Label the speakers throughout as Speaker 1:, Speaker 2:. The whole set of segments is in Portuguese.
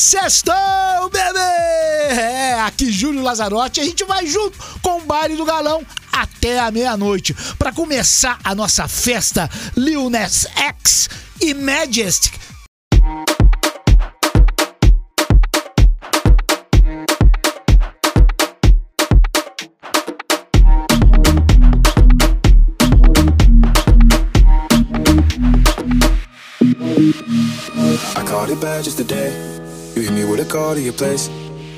Speaker 1: Sextou, bebê! É, aqui Júlio Lazarotti, a gente vai junto com o Baile do Galão até a meia-noite para começar a nossa festa Lil Nas X e Majestic.
Speaker 2: I caught it bad just today. Maybe me with a call to your place.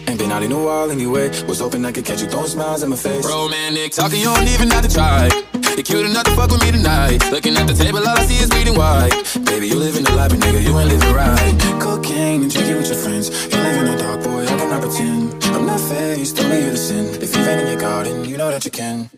Speaker 2: Ain't been out in a while anyway. Was hoping I could catch you throwing smiles in my face.
Speaker 3: Romantic talking, you don't even have to try. You're cute enough to fuck with me tonight. Looking at the table, all I see is bleeding white. Baby, you livin' the life, but nigga, you ain't living right.
Speaker 2: Cocaine and drinking with your friends. You live in a dark, boy, I cannot pretend. I'm not faced, only you to sin. If you've been in your garden, you know that you can.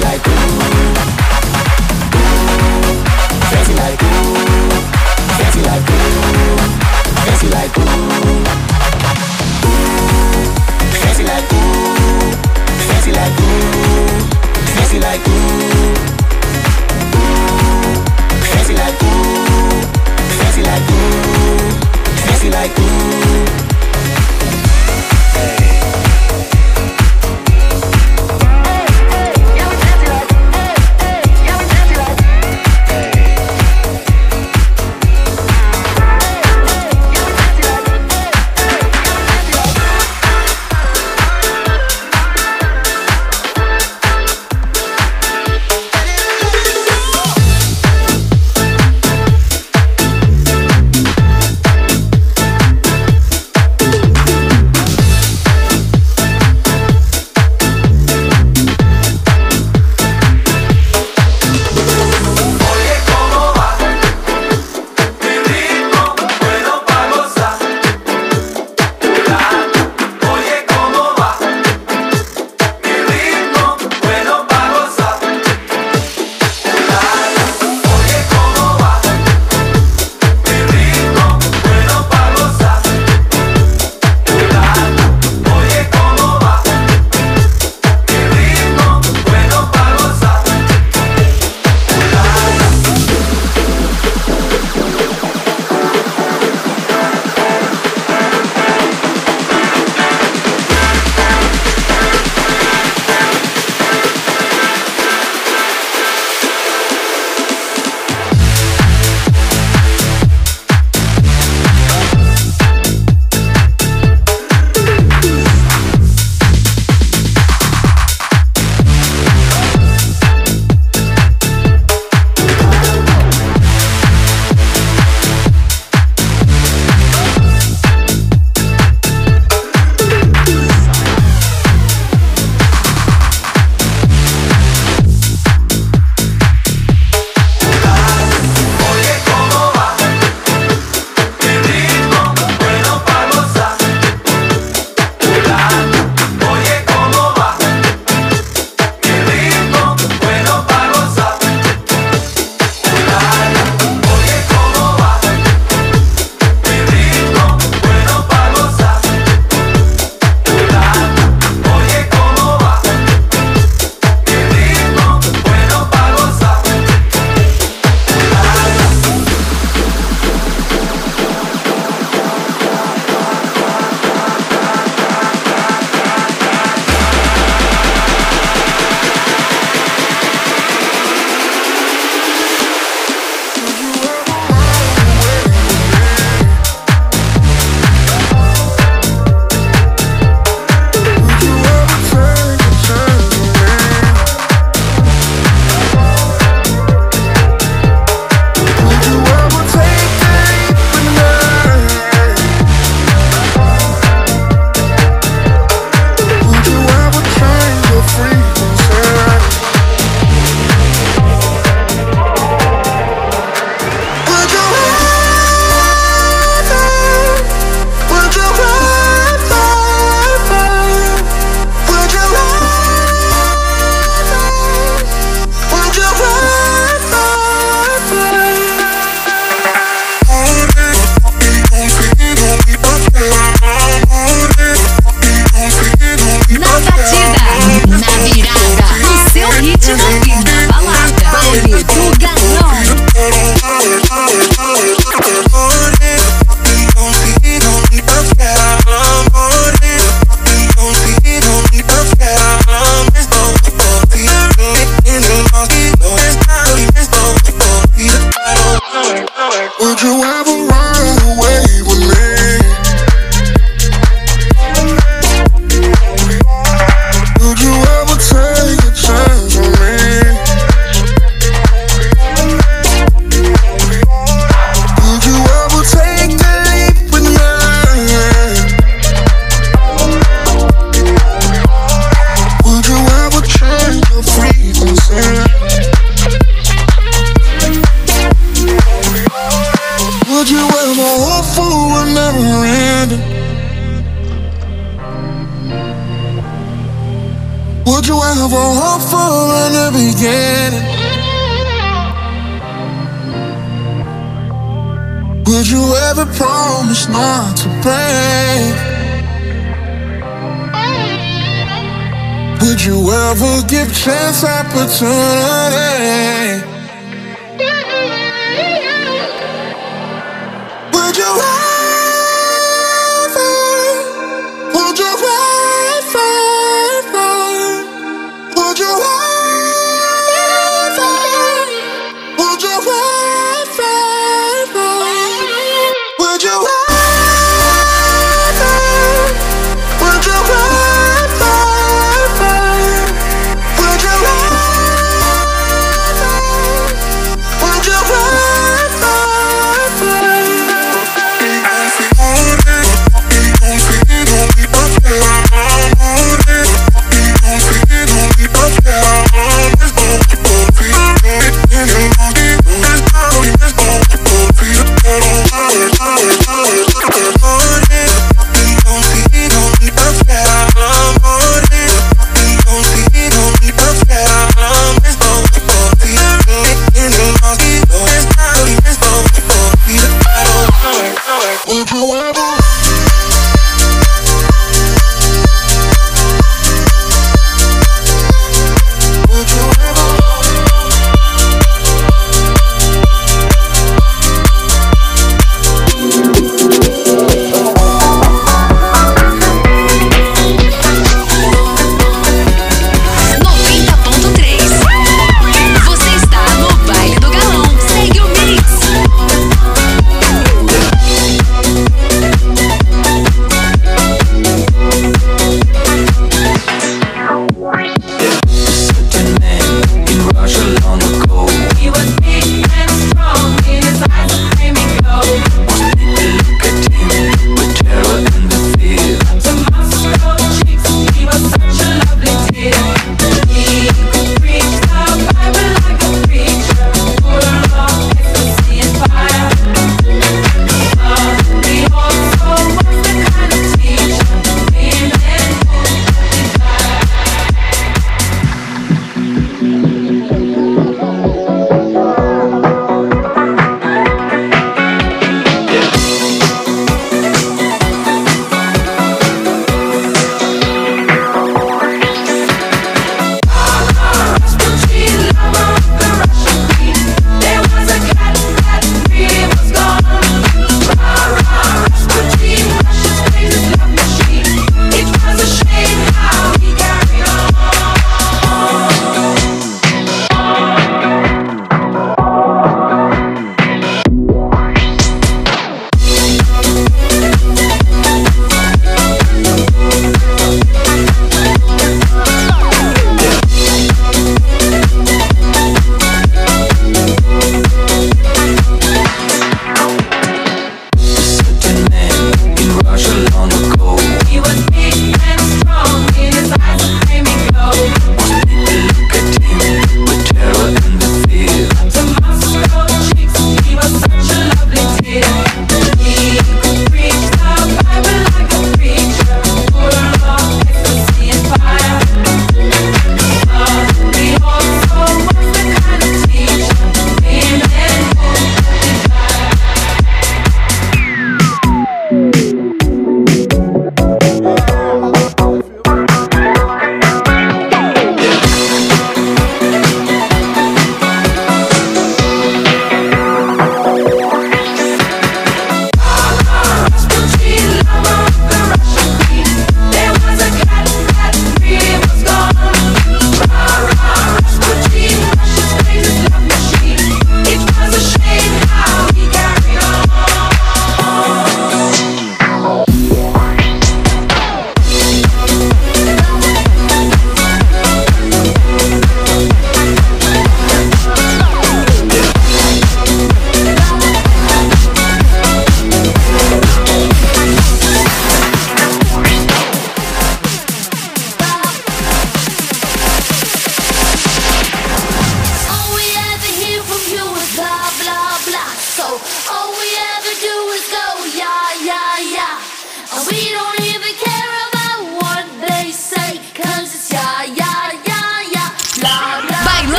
Speaker 2: Like ooh,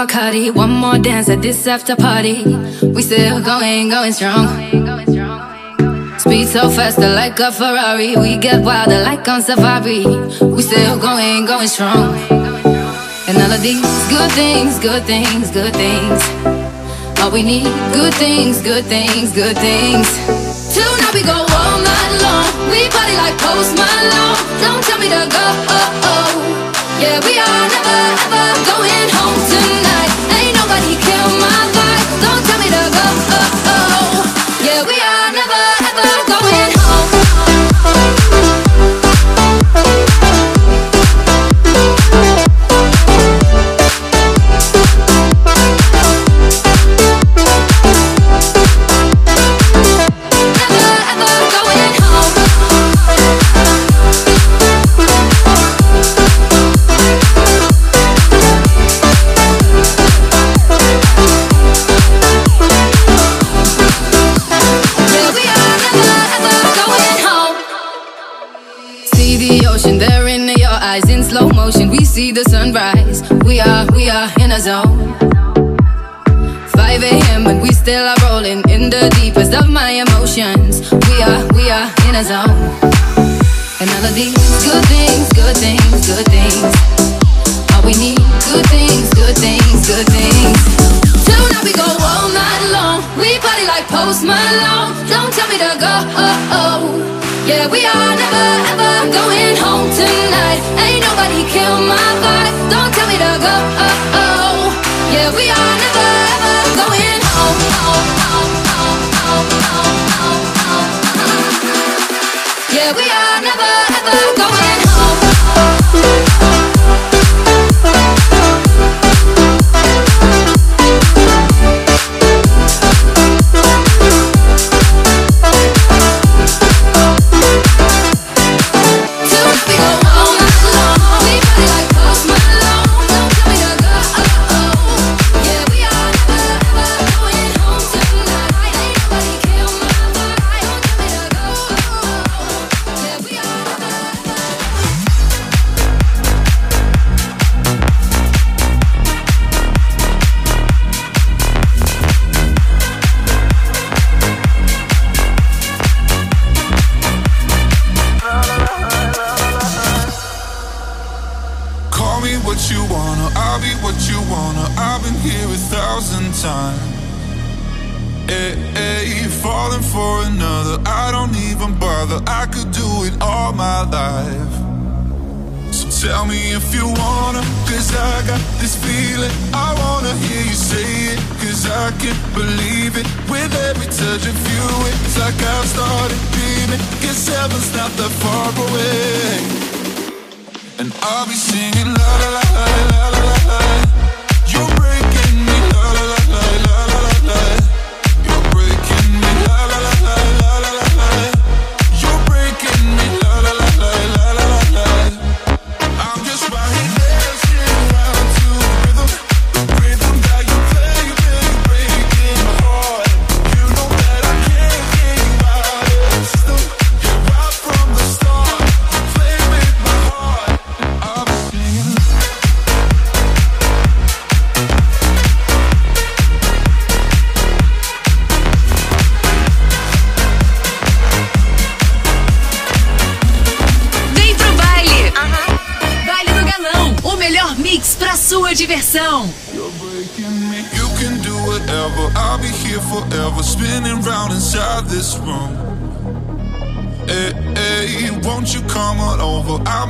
Speaker 4: Bacardi. One more dance at this after party. We still going, going strong. Speed so faster like a Ferrari. We get wilder like on safari. We still going, going strong. And all of these good things, good things, good things. All we need, good things, good things, good things. Tonight we go all night long. We party like Post Malone. Don't tell me to go. Oh, oh. Yeah, we are never ever going home tonight. See the sunrise. We are, we are in a zone. 5 a.m. and we still are rolling in the deepest of my emotions. We are, we are in a zone. And all of these good things, good things, good things. All we need, good things, good things, good things. Tonight we go all night long. We party like Post Malone. Don't tell me to go. Oh, oh. Yeah, we are never ever going home tonight. Ain't nobody kill my vibe. Don't tell me to go. Oh, oh. Yeah, we are never ever going home. Yeah, we are never ever going home.
Speaker 5: Of you, it's like I've started dreaming. Guess heaven's not that far away. And I'll be singing la la la la la la la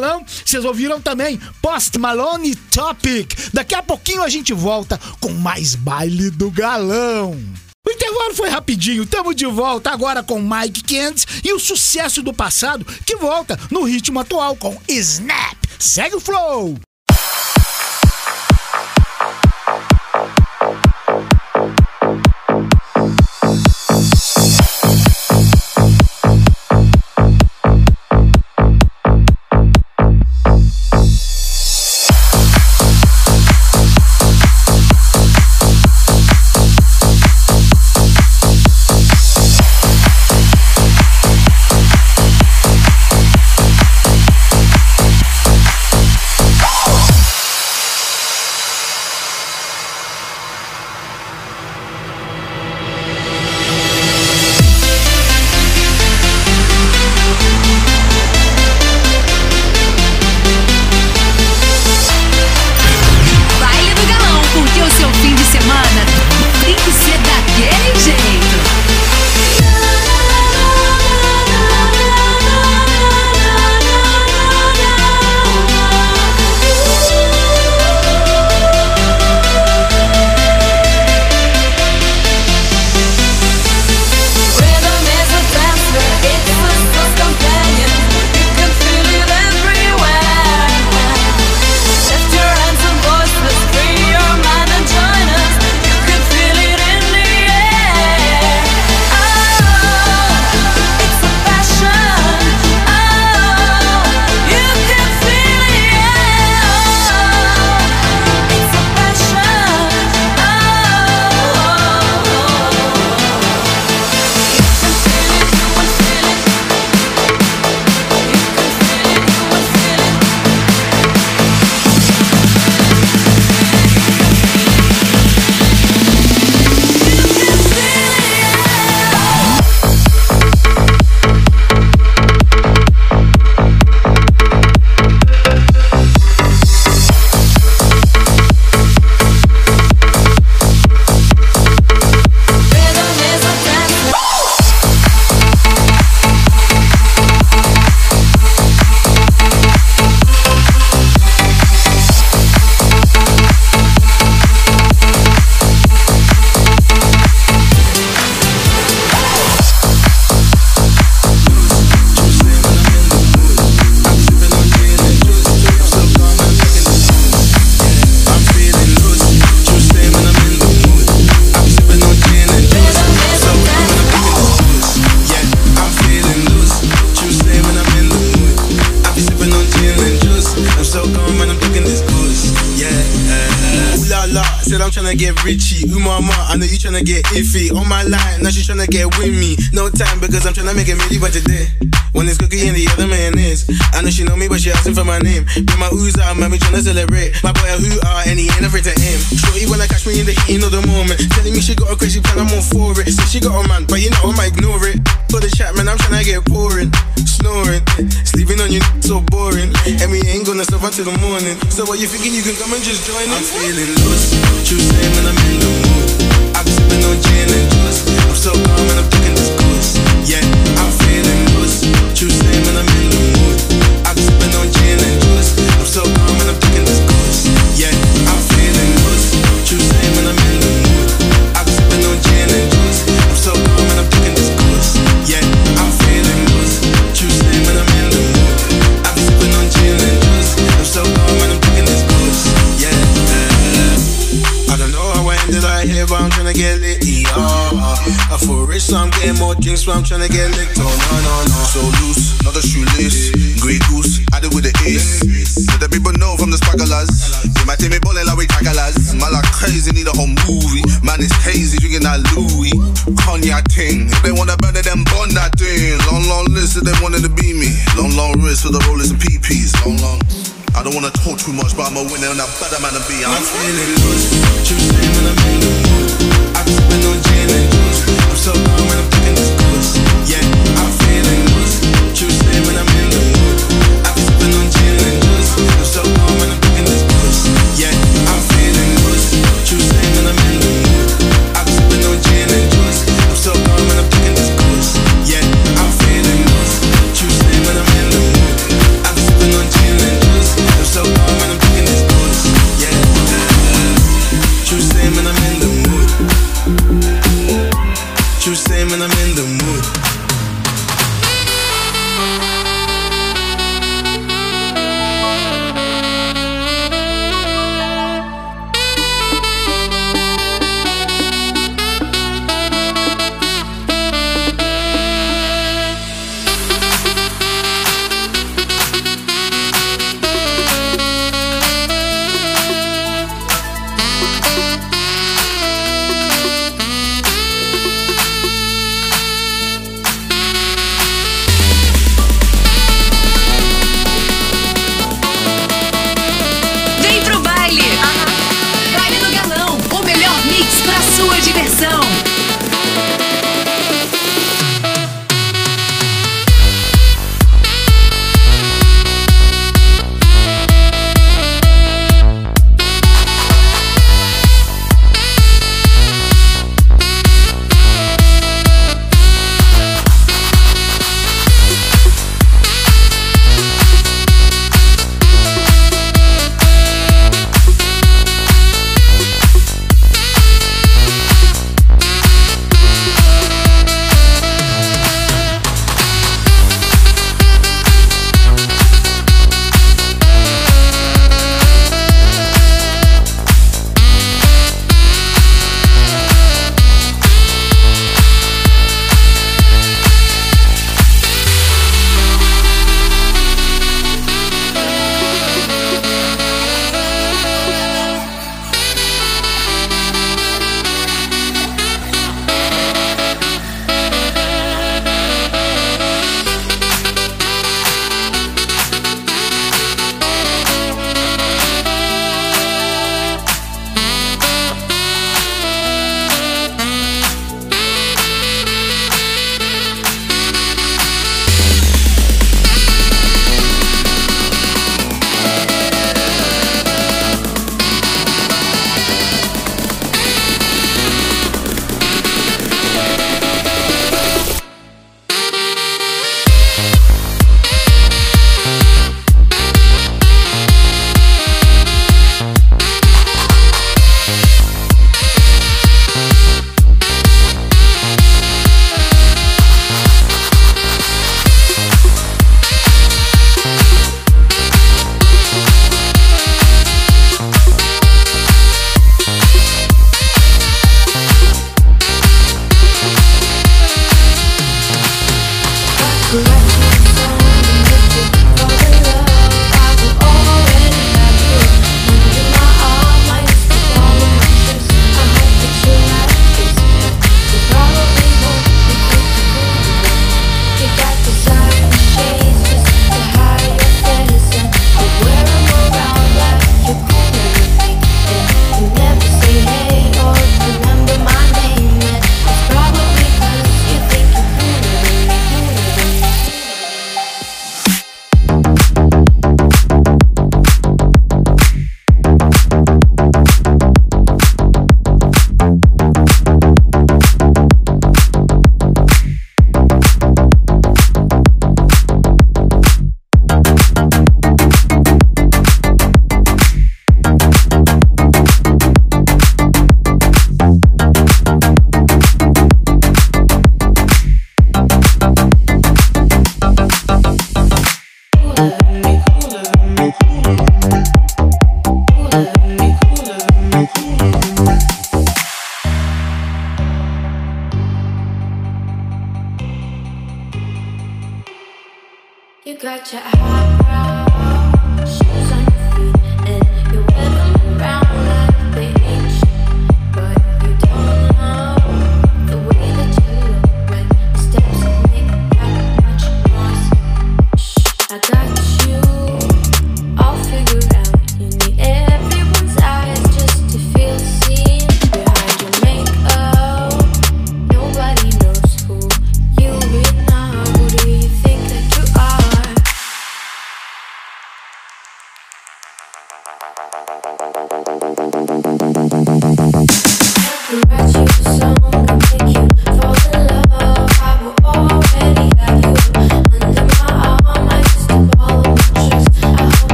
Speaker 6: Balão, vocês ouviram também Post Malone Topic. Daqui a pouquinho a gente volta com mais baile do galão. O intervalo foi rapidinho, tamo de volta agora com Mike Kent e o sucesso do passado que volta no ritmo atual com Snap. Segue o flow!
Speaker 7: So I'm getting more drinks, while I'm trying to get licked on. No, no, no. So loose, not a shoeless. Grey goose, added with the ace. Let the people know from the sparklers. You might take me balling like we tackles. My like crazy, need a whole movie. Man, it's hazy, drinking that Louis. Cognac thing. If they wanna burn it, then burn that thing. Long, long list if they wanted to be me. Long, long wrist for the rollers and PPs. Long, long. I don't wanna talk too much, but I'm a winner and I'm better man be Beyonce. I'm feeling loose. She in the mood. I've been sipping on gin and so long when I'm thinking this course. Yeah.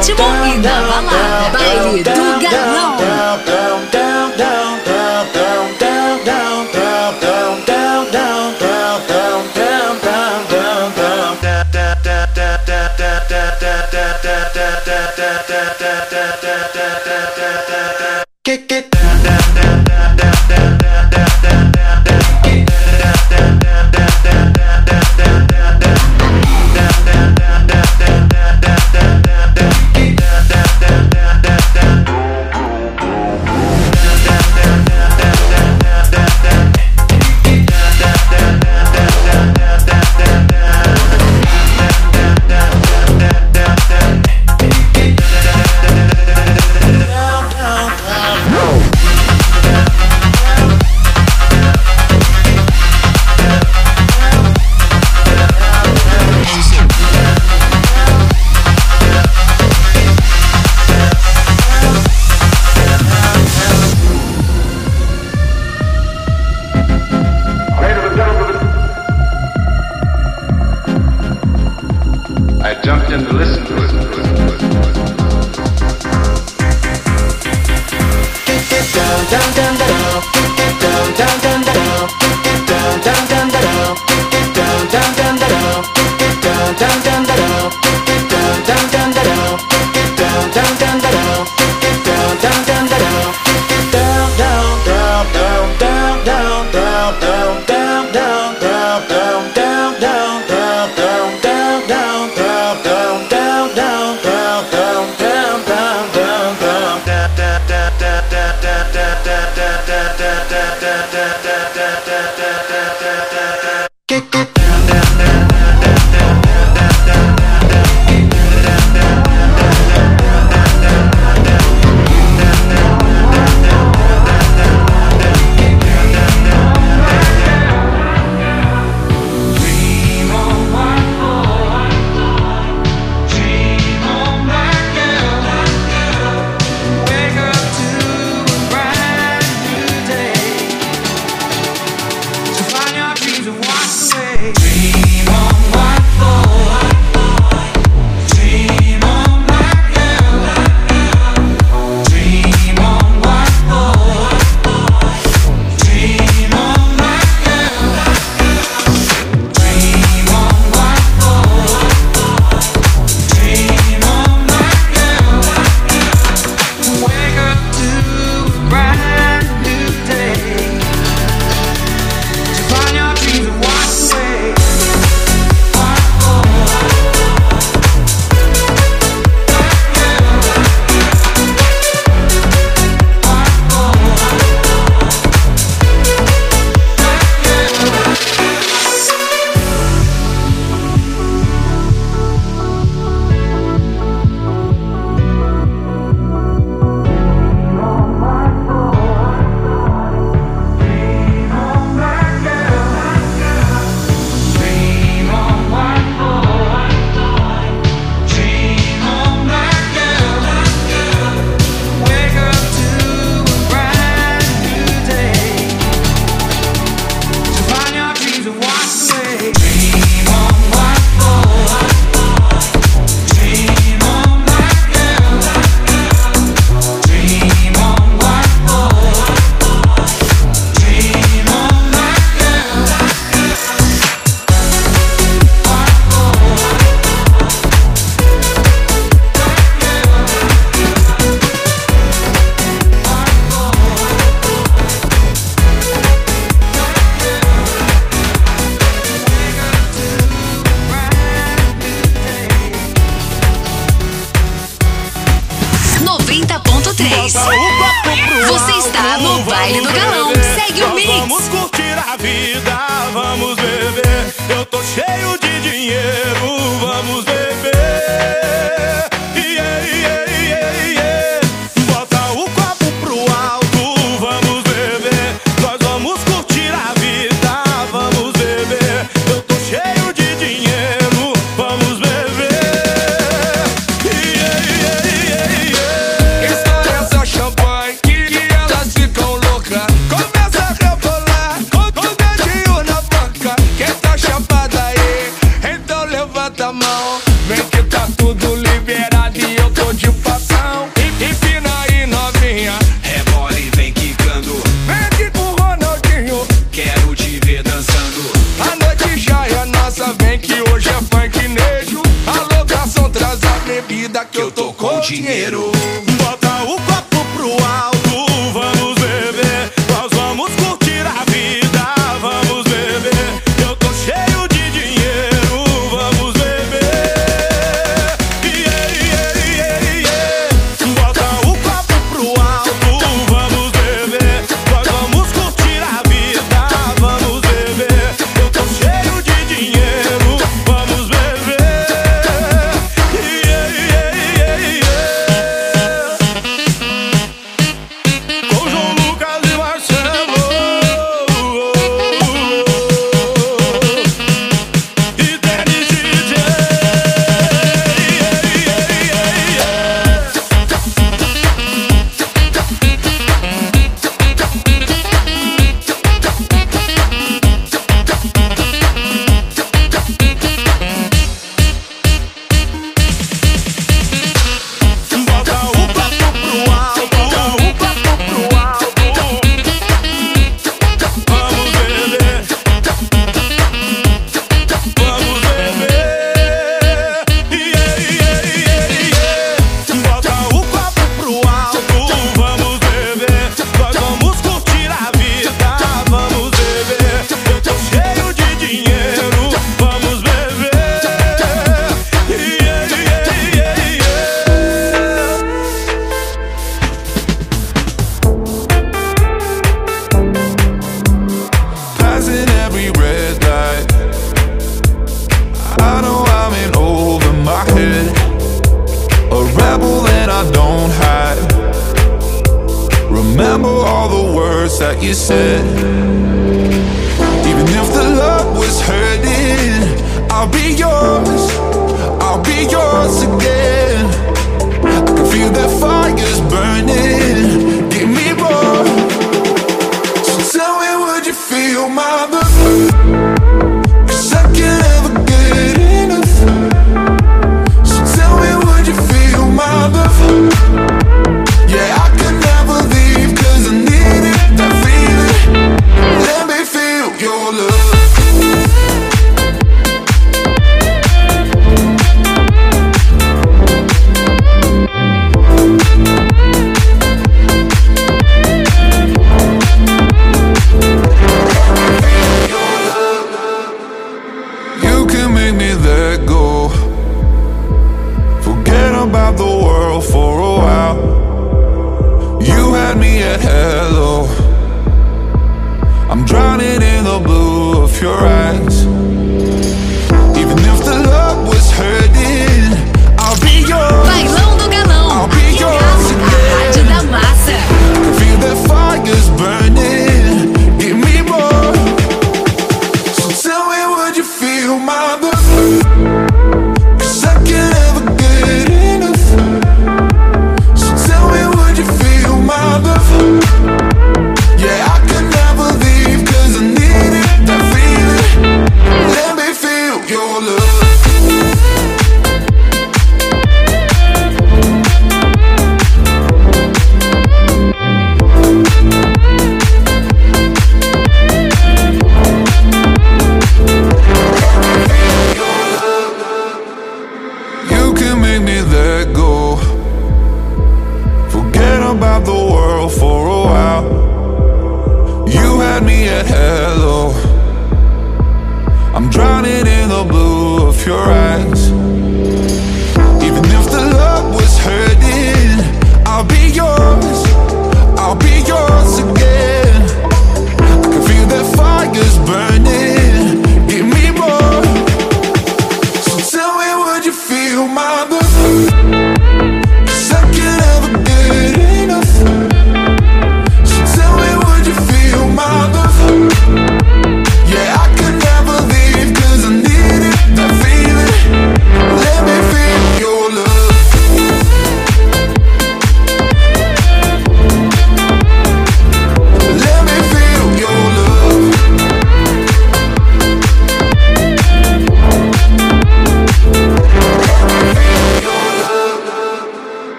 Speaker 8: Ritmo e na balada.
Speaker 9: Baile do galão.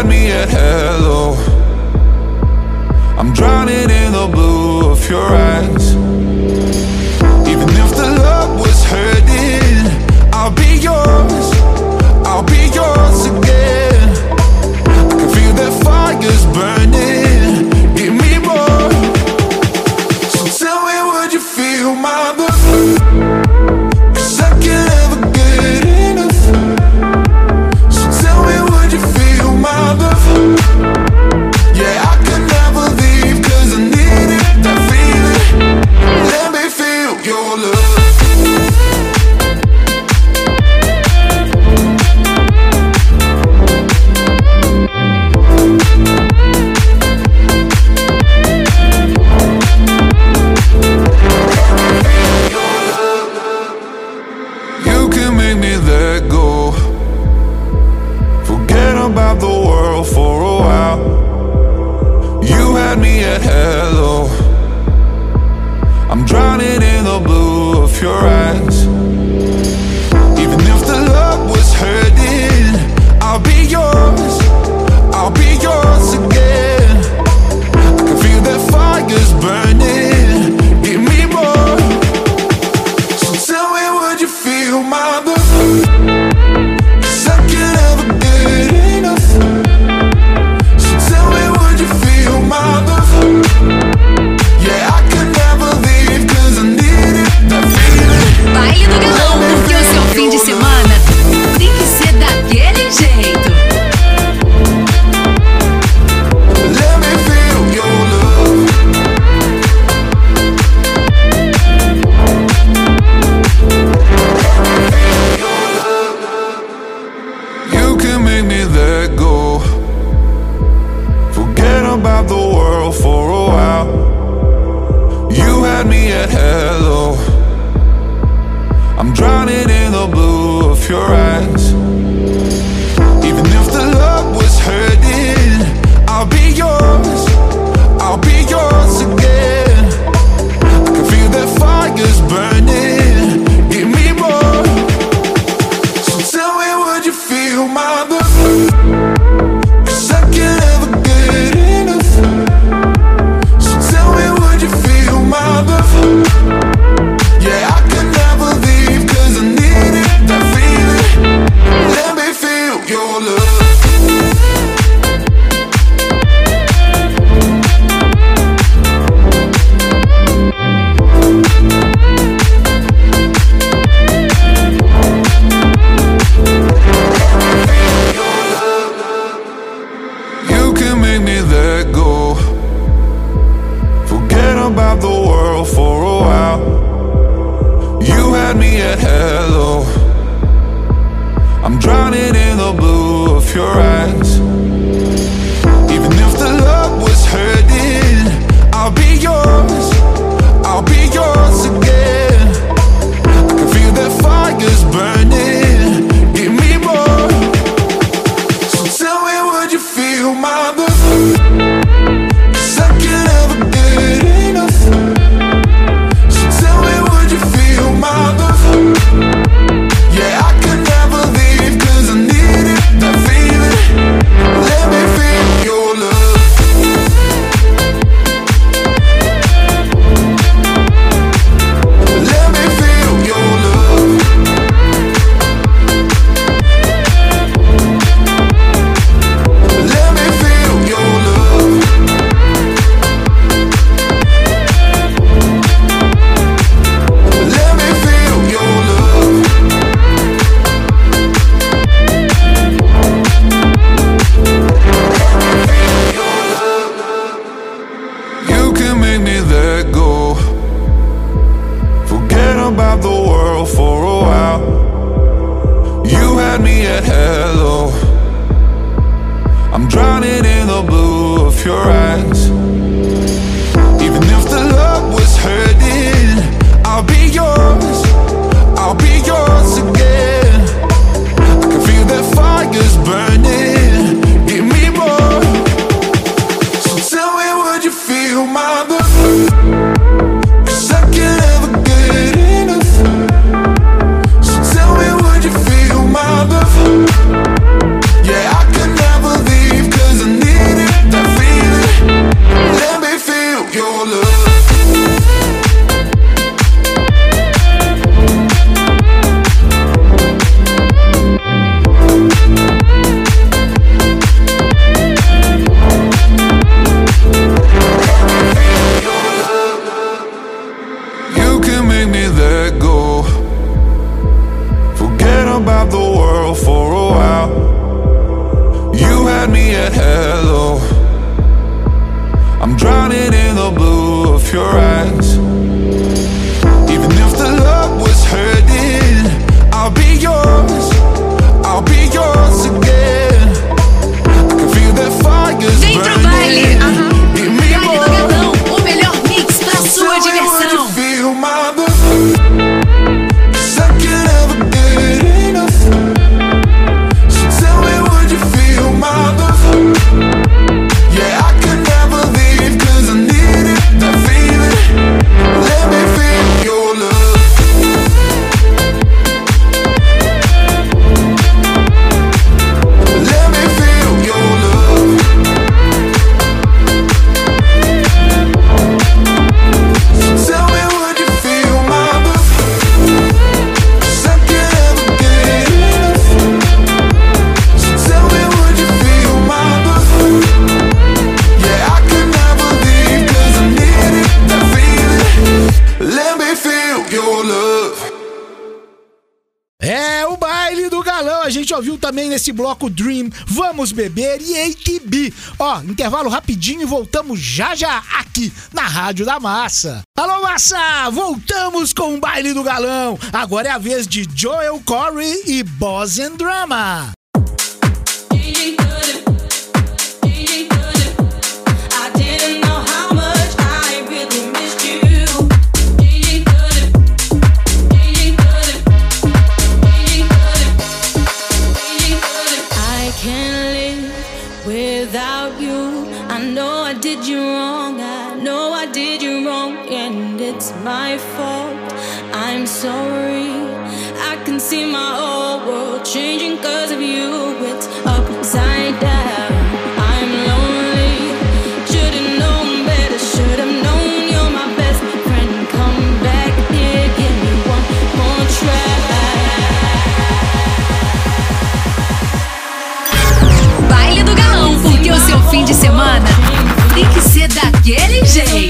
Speaker 5: had me at hello. I'm drowning in the blue of your eyes. Even if the love was hurting I'll be yours.
Speaker 10: também nesse bloco Dream, Vamos Beber e ATB. Ó, intervalo rapidinho e voltamos já já aqui na Rádio da Massa. Alô, Massa! Voltamos com o Baile do Galão. Agora é a vez de Joel Corey e Boss and Drama.
Speaker 9: fim de semana tem que ser daquele jeito.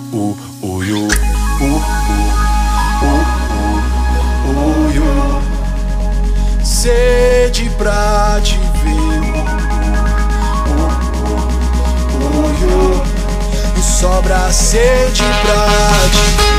Speaker 11: Sobra sede pra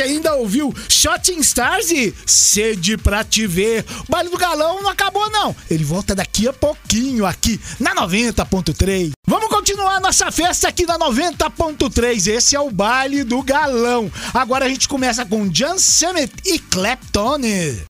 Speaker 1: gente ainda ouviu Shooting Stars e Sede pra te ver. O baile do galão não acabou, não. Ele volta daqui a pouquinho aqui na 90.3. Vamos continuar nossa festa aqui na 90.3. Esse é o baile do galão. Agora a gente começa com Jan Summit e Clapton.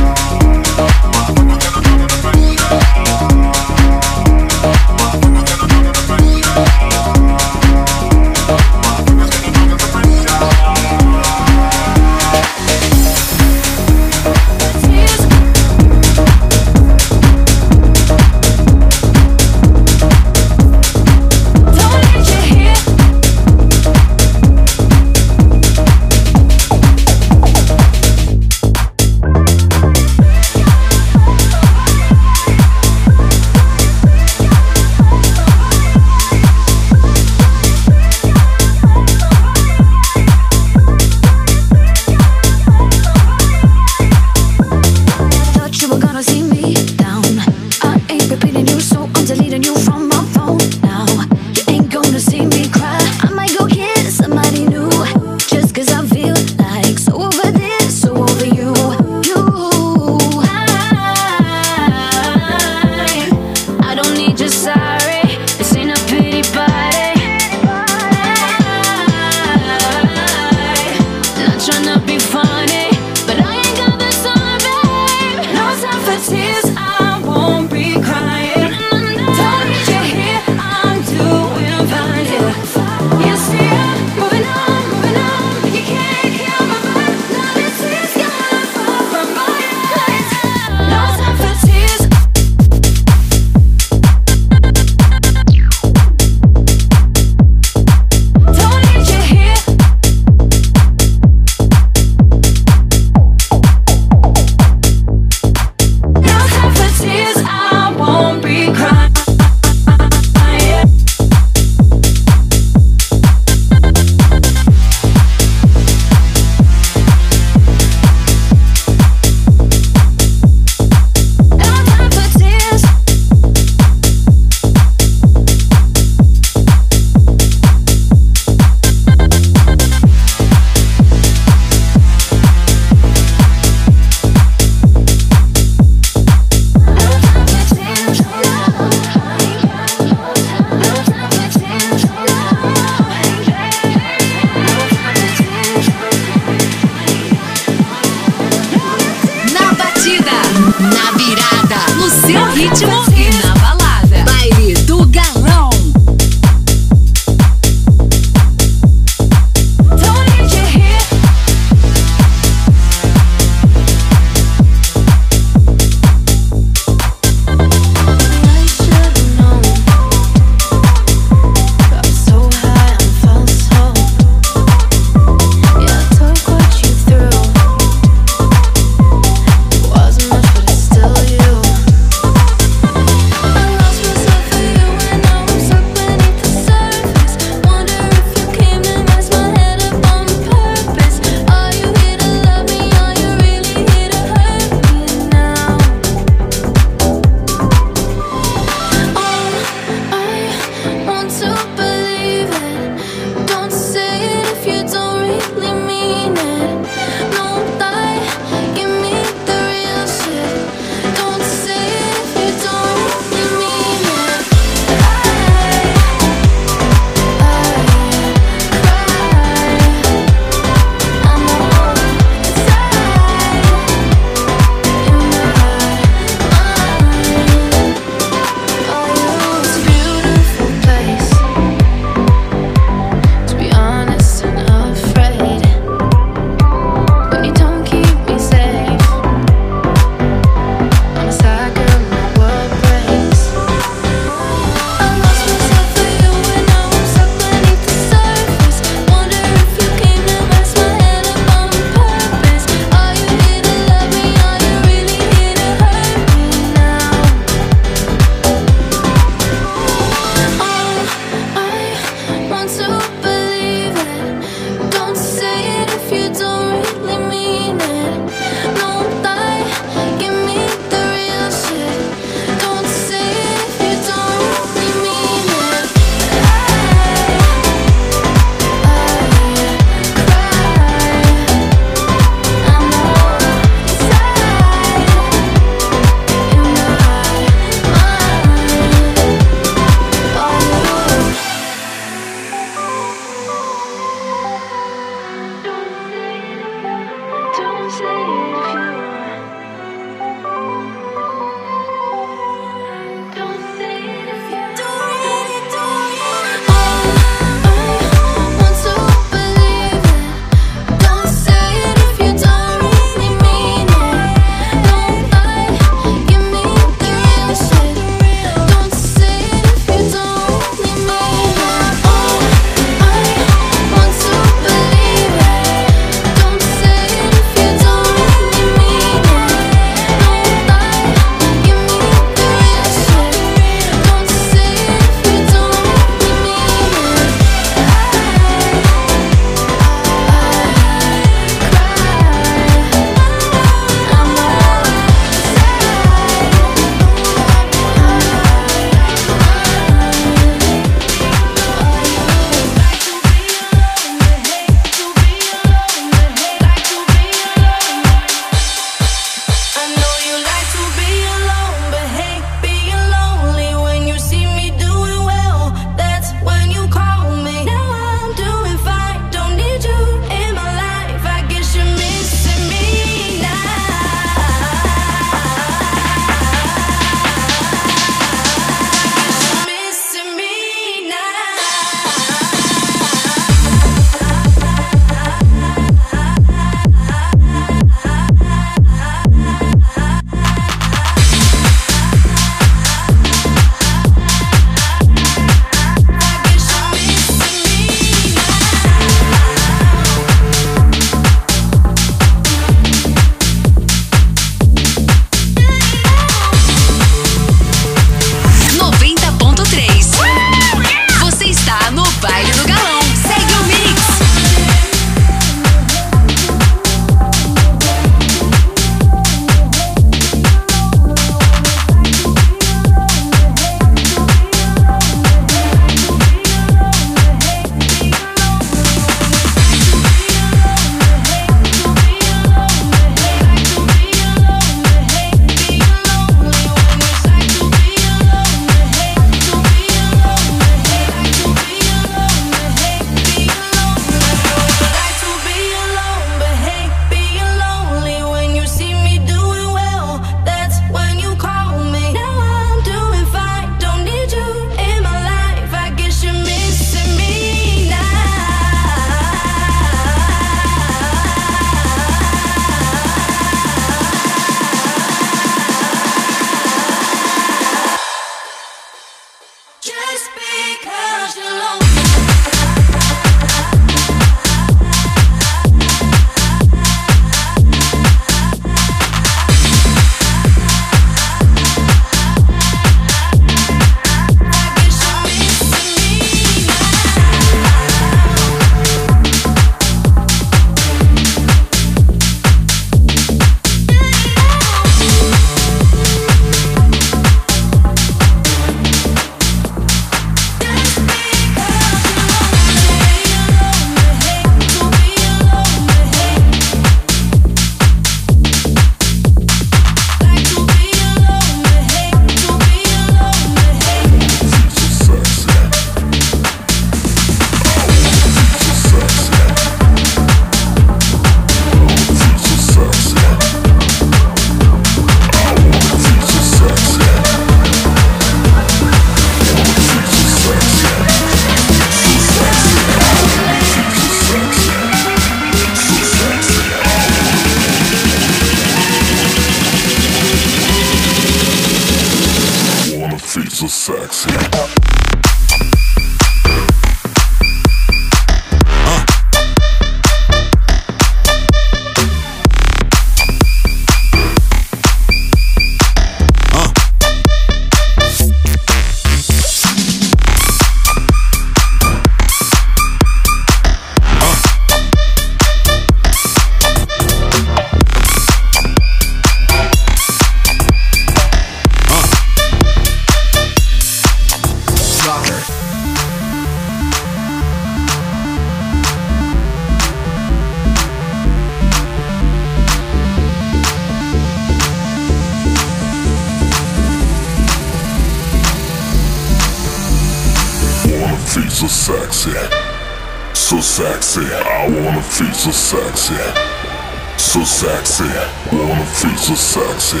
Speaker 5: wanna feel so sexy.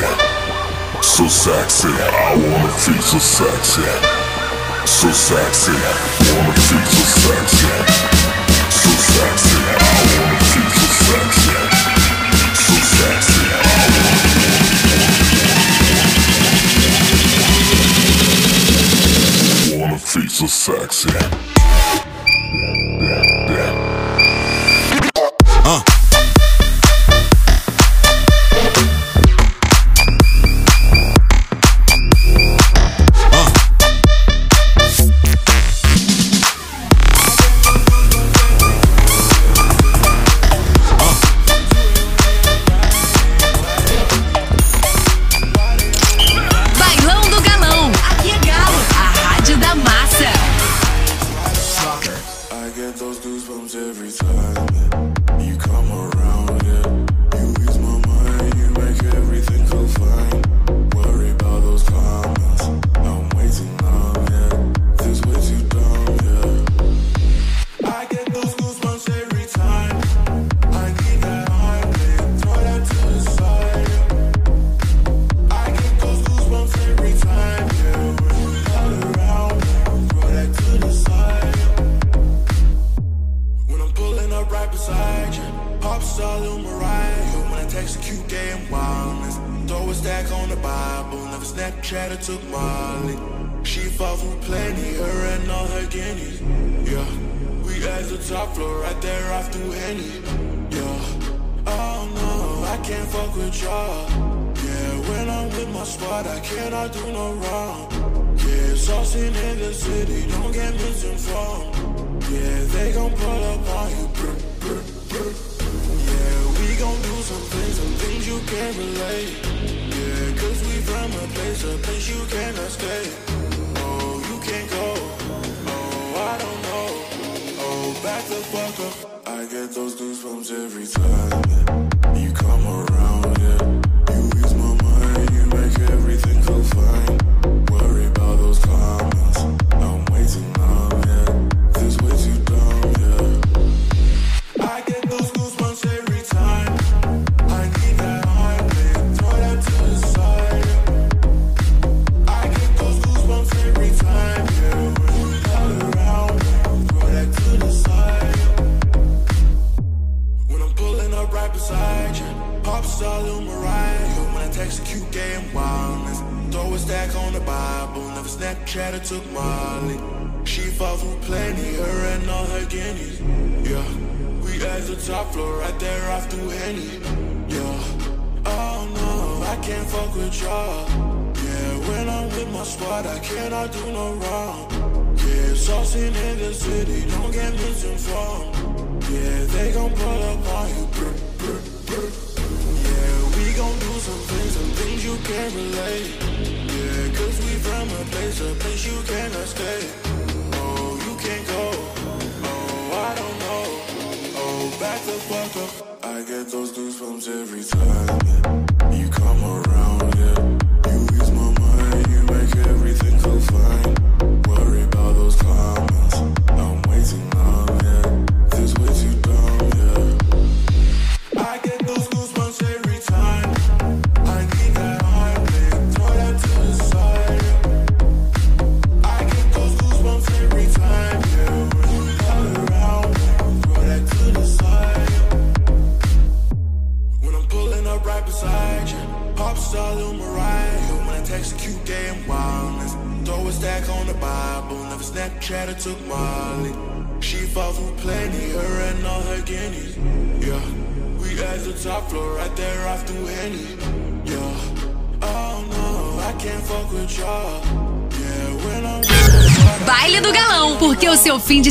Speaker 5: So sexy, I wanna feel so sexy. So sexy, wanna feel so sexy. So sexy, I wanna feel so sexy. So sexy, I wanna feel so sexy.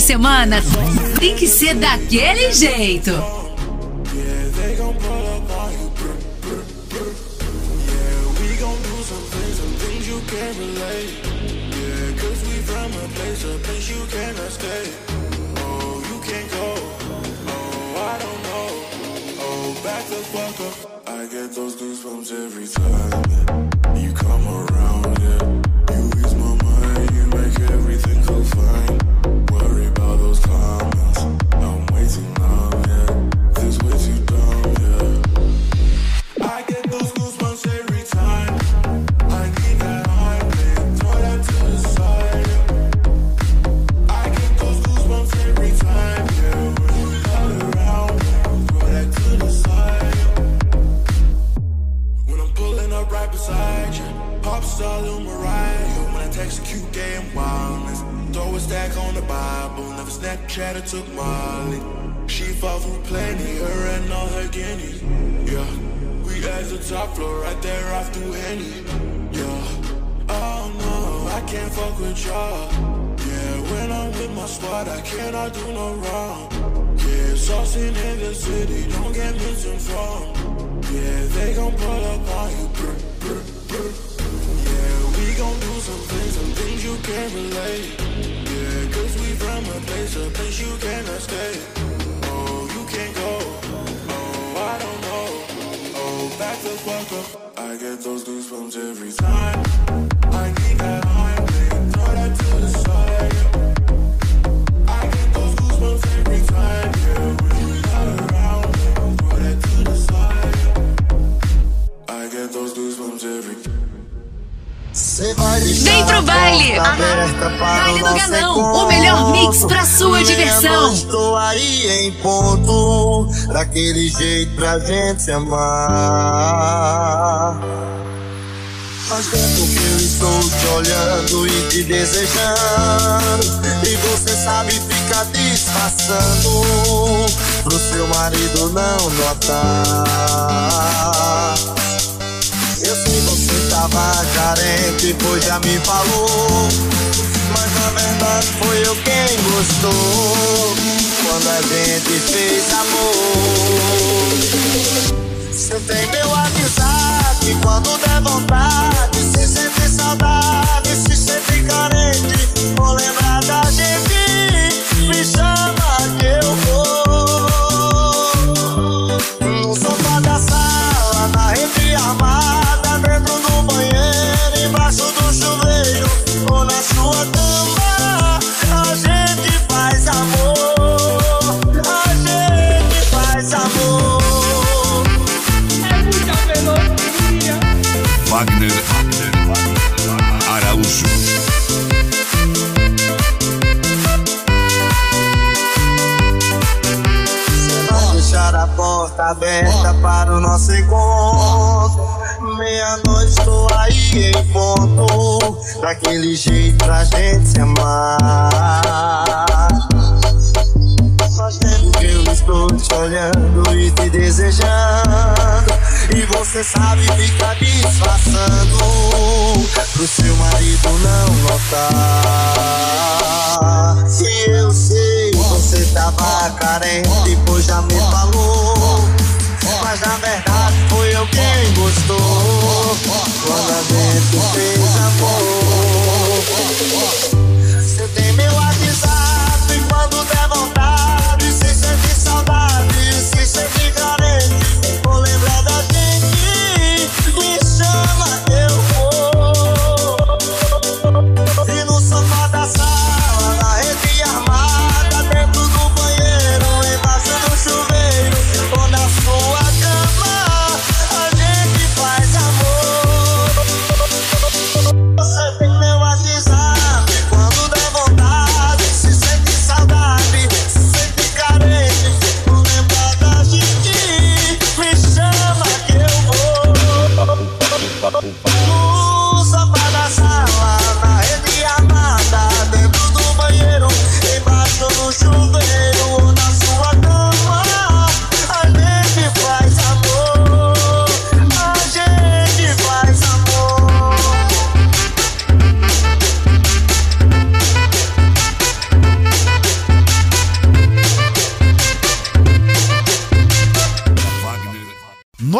Speaker 5: semana tem que ser daquele jeito.
Speaker 12: estaria em ponto daquele jeito pra gente se amar. Faz tempo que eu estou te olhando e te desejando E você sabe ficar disfarçando Pro seu marido não notar Eu sei você tava carente, pois já me falou Mas na verdade foi eu quem gostou quando a gente fez amor. Você tem meu amizade quando der vontade. Se sentir saudade, se sentir carente, vou lembrar da gente. Me chama. Daquele jeito pra gente se amar. Faz tempo que eu estou te olhando e te desejando. E você sabe ficar disfarçando Pro seu marido não notar. Se eu sei, você tava carente Pois já me falou Mas na verdade foi eu quem gostou. Quando a gente fez amor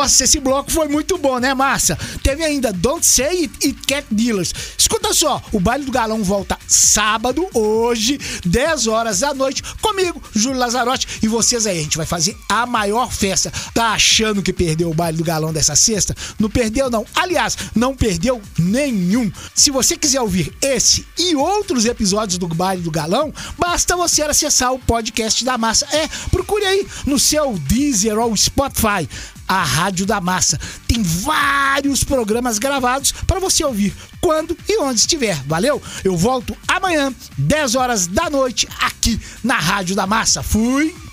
Speaker 1: Nossa, esse bloco foi muito bom, né, Massa? Teve ainda Don't Say It e Cat Dealers. Escuta só, o Baile do Galão volta sábado, hoje, 10 horas da noite, comigo, Júlio Lazarotti, e vocês aí. A gente vai fazer a maior festa. Tá achando que perdeu o Baile do Galão dessa sexta? Não perdeu, não. Aliás, não perdeu nenhum. Se você quiser ouvir esse e outros episódios do Baile do Galão, basta você acessar o podcast da Massa. É, procure aí no seu Deezer ou Spotify a Rádio da Massa. Tem vários programas gravados para você ouvir quando e onde estiver. Valeu? Eu volto amanhã, 10 horas da noite, aqui na Rádio da Massa. Fui!